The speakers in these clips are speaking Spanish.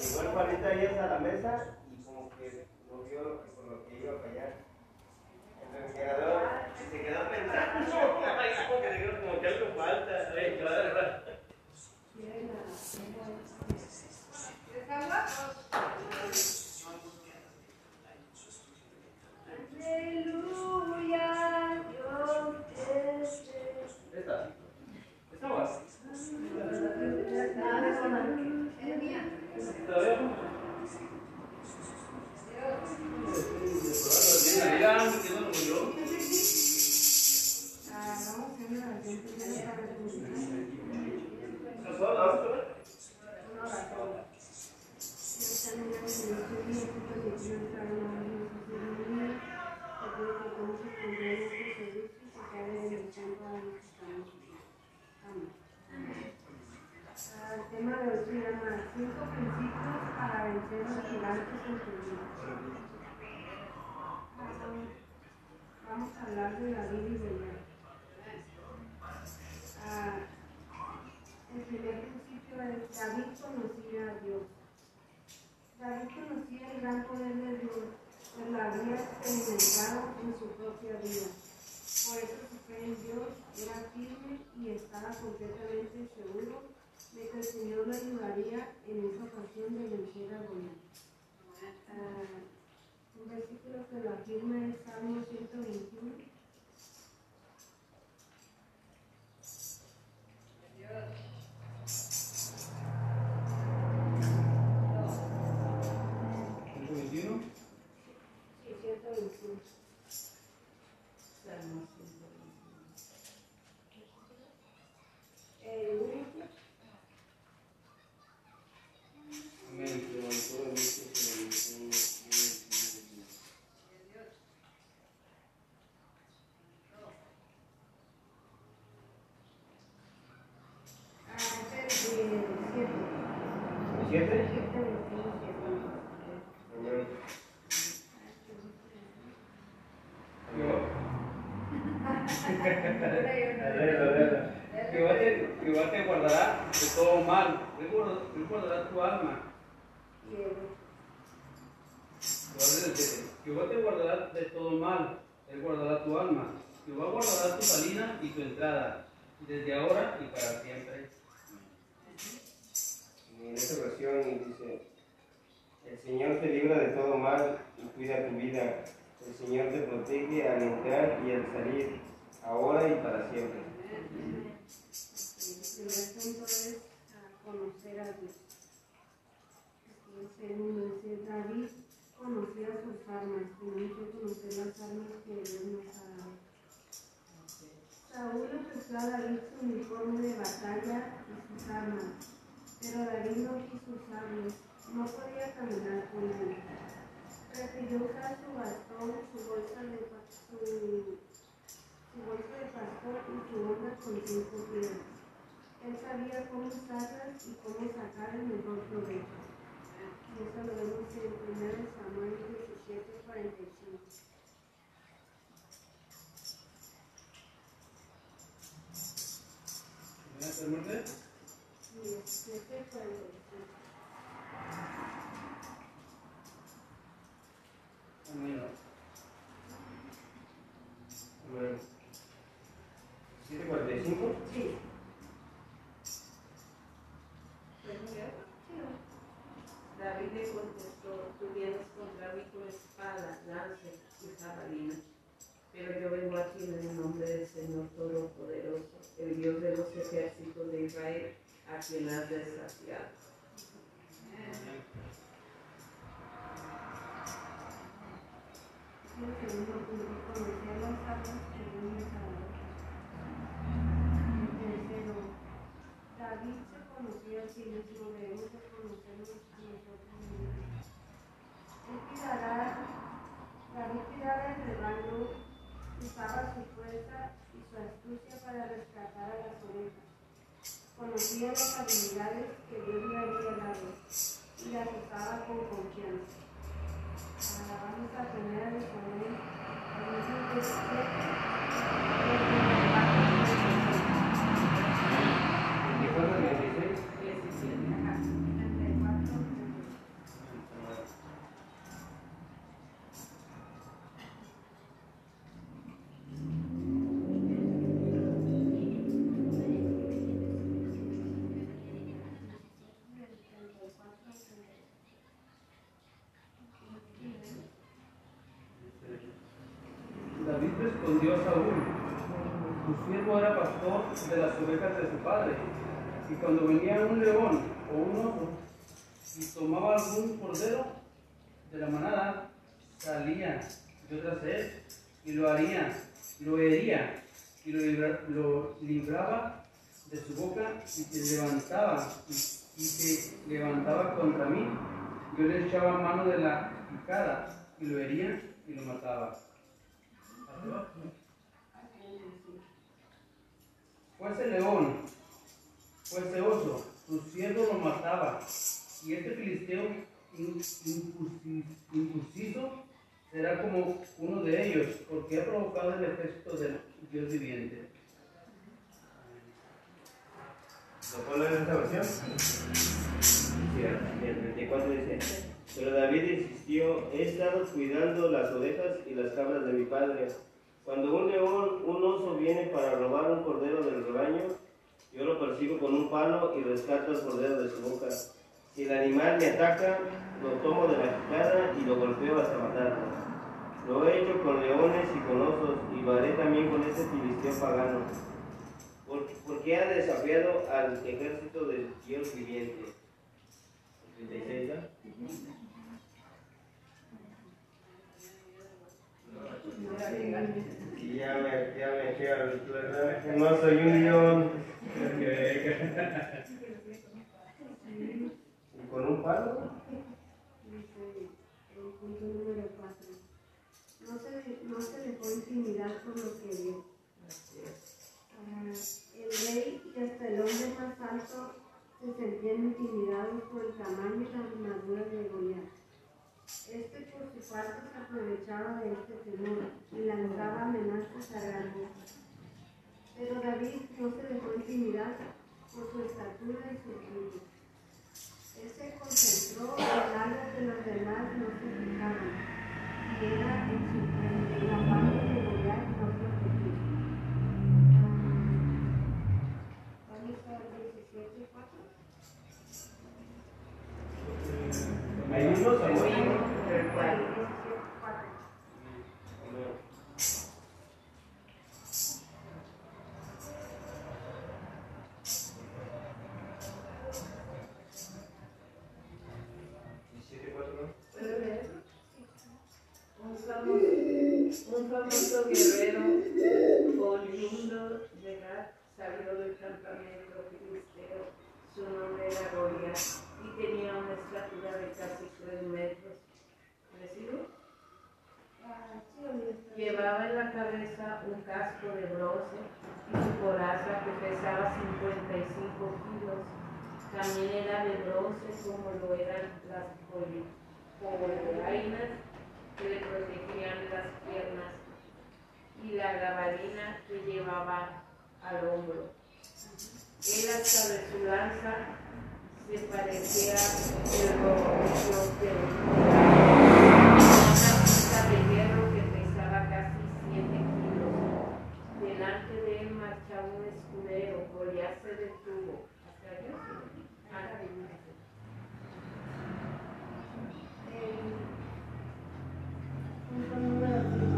llegó el 40 días a la mesa y como que no vio lo que, por lo que iba a fallar. El refrigerador se quedó pensando, como que digo, como que algo falta. Ay, claro, claro. Aleluya, Dios te Esta. Esta más. Todavía no. De se llama Cinco principios para vencer los gigantes en tu vida. Vamos a hablar de David y Goliat. Ah, el primer principio es David conocía a Dios. David conocía el gran poder de Dios, pues lo había experimentado en su propia vida. Por eso su fe en Dios era firme y estaba completamente seguro de que el Señor lo ayudaría en esa ocasión de vencer a Goliat. Ah, un versículo que lo afirma es Salmo 121. ¿121? Jehová te, Jehová te guardará de todo mal, Él guarda- Él guardará tu alma. Jehová te guardará de todo mal, Él guardará tu alma. Jehová guardará tu salida y tu entrada, desde ahora y para siempre. En esta versión dice, el Señor te libra de todo mal y cuida tu vida. El Señor te protege al entrar y al salir, ahora y para siempre. El punto es ah, conocer a Dios. Y el segundo es David conocía sus armas. Tenemos que conocer las armas que Dios nos ha dado. Saúl ofreció a David su uniforme de batalla y sus armas, pero David no quiso usarlos, no podía caminar con él. Prefirió usar su bastón, su bolsa de, su, bolsa de pastor y con cinco piedras. Él sabía cómo usarlas y cómo sacar el mejor provecho. Y eso lo vemos en 1 Samuel 17, 45. ¿Verdad? 17, 45. Amén. Amén. 745. Sí. David le contestó, tú vienes contra mí con espada, lanza y jabalina, pero yo vengo aquí en el nombre del Señor Todopoderoso, el Dios de los ejércitos de Israel, a quien has desafiado. Tercero, David se conocía a mismo, debemos de conocernos a nosotros mismos. Él David el usaba su fuerza astucia para rescatar a las ovejas. Conocía las habilidades que Dios le había dado y las usaba con confianza. Ahora vamos a tener a Samuel, y cuando venía un león o un oso y tomaba algún cordero de la manada, salía yo tras él y lo haría, lo hería y lo, libra- lo libraba de su boca y se levantaba y, y se levantaba contra mí. Yo le echaba mano de la picada y lo hería y lo mataba. Fuese león, fuese oso, tu siervo lo mataba, y este filisteo injustizo será como uno de ellos, porque ha provocado el ejército del Dios viviente. ¿Lo puedo leer en esta versión? Sí, el 34 dice, pero David insistió, he estado cuidando las ovejas y las cabras de mi padre. Cuando un león, un oso viene para robar un cordero del rebaño, yo lo persigo con un palo y rescato el cordero de su boca. Si el animal me ataca, lo tomo de la quijada y lo golpeo hasta matarlo. Lo he hecho con leones y con osos, y lo haré también con ese filisteo pagano. ¿Por, por qué ha desafiado al ejército del Dios viviente? 36, ¿no? Y ya me, ya me al No soy un león. ¿Y con un palo? Punto número 4. No se, no se dejó intimidar por lo que vio. Ah, el rey y hasta el hombre más alto se sentían intimidados por el tamaño y la armadura de Goliat. Este por su parte se aprovechaba de este temor y lanzaba amenazas a gran. Pero David no se dejó por su estatura y su brillo. Él se concentró en algo que los demás no se fijaban, y era en su en la parte de Goliat no protegida. Ah, ¿Dónde está el 17, 4? ¿Hay unos o no? El 17, 4. ¿Puedo leer? Un famoso, un famoso guerrero oriundo de Gat salió del campamento filisteo. Su nombre era Goliat y tenía una estatura de casi tres metros. ¿Me sigo? Ah, sí, ahí está. Llevaba en la cabeza un casco de bronce y su coraza que pesaba 55 kilos. También era de bronce como lo eran las polainas que le protegían las piernas y la gabardina que llevaba al hombro. Él hasta de su lanza se parecía el rojo de una Goliat se detuvo. ¿Hasta allá? Ah, Punto número 5.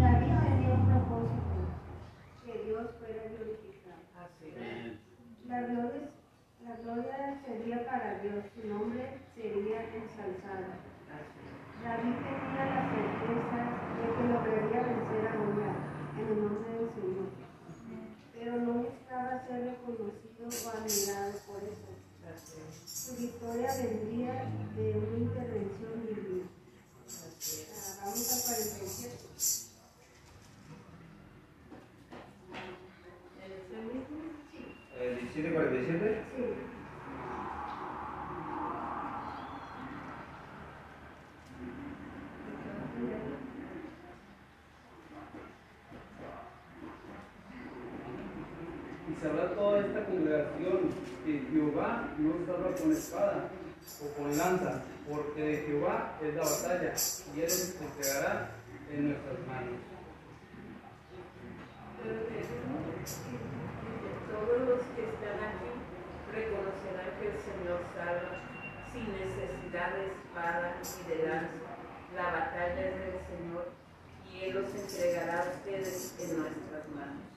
David tenía un propósito, que Dios fuera glorificado. así. La gloria, la gloria sería para Dios, su nombre sería ensalzado. David tenía la certeza de que lograría vencer a Goliat en el nombre del Señor, pero no buscaba ser por. Su victoria vendría de una intervención. Ah, Vamos al 47. ¿En ese mismo? ¿El 1747? Sí. Y sabrá toda esta congregación que Jehová no salva con espada o con lanza, porque de Jehová es la batalla, y él los entregará en nuestras manos. Todos los que están aquí reconocerán que el Señor salva sin necesidad de espada ni de lanza. La batalla es del Señor y Él los entregará a ustedes en nuestras manos.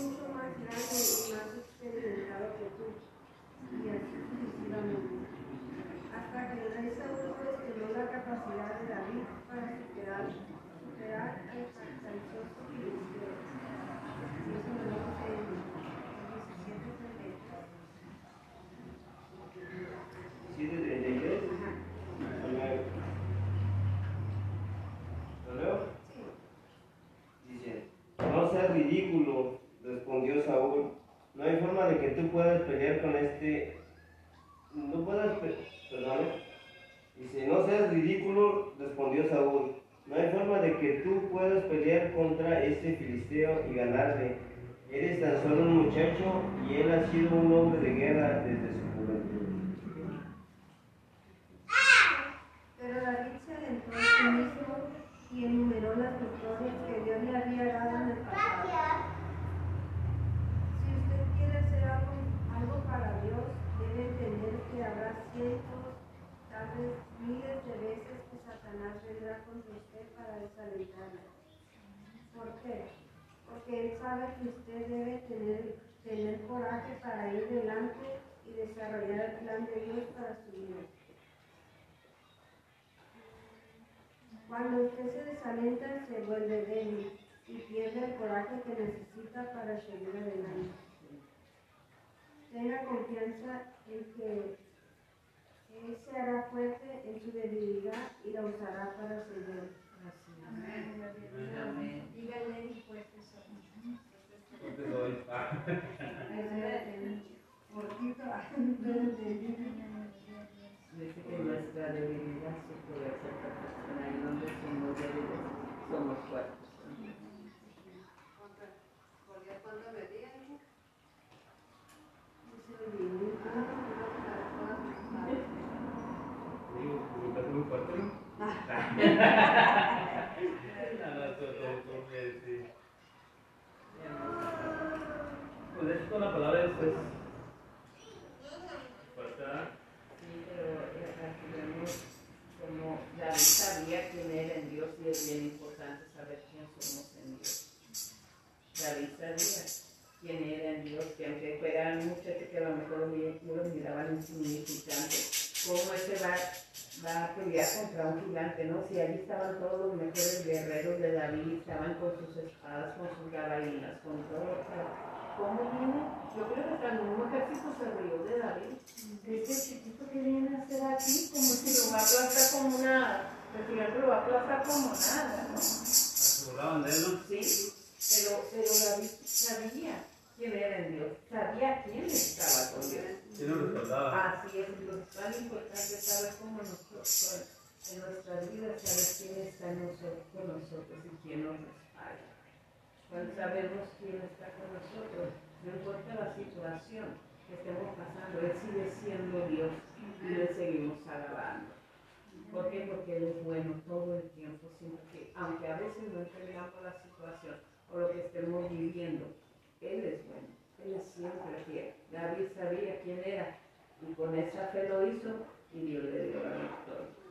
Mucho más grande y más experimentado que tú. Y así sucesivamente. Hasta que el rey Saúl cuestionó la capacidad de David para superar, superar al jactancioso filisteo. Y eso lo dice en 17:33. 733. Ajá. Amén. ¿Lo leo? Sí. Dice, no seas ridículo, respondió Saúl. No hay forma de que tú puedas pelear con este... No puedas... pe- Perdón. Dice, no seas ridículo, respondió Saúl. No hay forma de que tú puedas pelear contra este filisteo y ganarle. Eres tan solo un muchacho y él ha sido un hombre de guerra desde su juventud. Pero David se alentó a sí mismo y enumeró las victorias que Dios le había dado en el pasado. Si usted quiere hacer algo, algo para Dios, debe entender que habrá cientos, tal vez miles de veces que Satanás vendrá contra usted para desalentarle. ¿Por qué? Porque él sabe que usted debe tener, tener coraje para ir delante y desarrollar el plan de Dios para su vida. Cuando usted se desalenta, se vuelve débil y pierde el coraje que necesita para seguir adelante. Tenga confianza en que Él se hará fuerte en su debilidad y la usará para su que sí. Pues esto la palabra es, es fuerte, ¿verdad? Sí, pero aquí vemos como David sabía quién era en Dios y es bien importante saber quién somos en Dios. David sabía quién era en Dios, que aunque fueran muchachos que a lo mejor lo lo miraban cómo ese va, va a pelear contra un gigante, ¿no? Si allí estaban todos los mejores guerreros de David, estaban con sus espadas, con sus gabalinas, con todo. o sea, ¿Cómo viene? Yo creo que hasta ningún ejército se rió de David. Ese chiquito que viene a hacer aquí, como si lo va a aplastar como una. El gigante lo va a aplastar como nada, ¿no? Se burlaban de él, ¿no? Sí, pero, pero David sabía quién era en Dios, sabía quién estaba con Dios. Lo. Así es, es tan importante saber cómo nosotros, en nuestras vidas, saber quién está con nosotros y quién nos respalda. Cuando sabemos quién está con nosotros, no importa la situación que estemos pasando, Él sigue siendo Dios y le seguimos alabando. ¿Por qué? Porque Él es bueno todo el tiempo, sino que aunque a veces no entendamos la situación o lo que estemos viviendo, Él es bueno, Él es siempre fiel. David sabía quién era y con esa fe lo hizo y Dios le dio la victoria.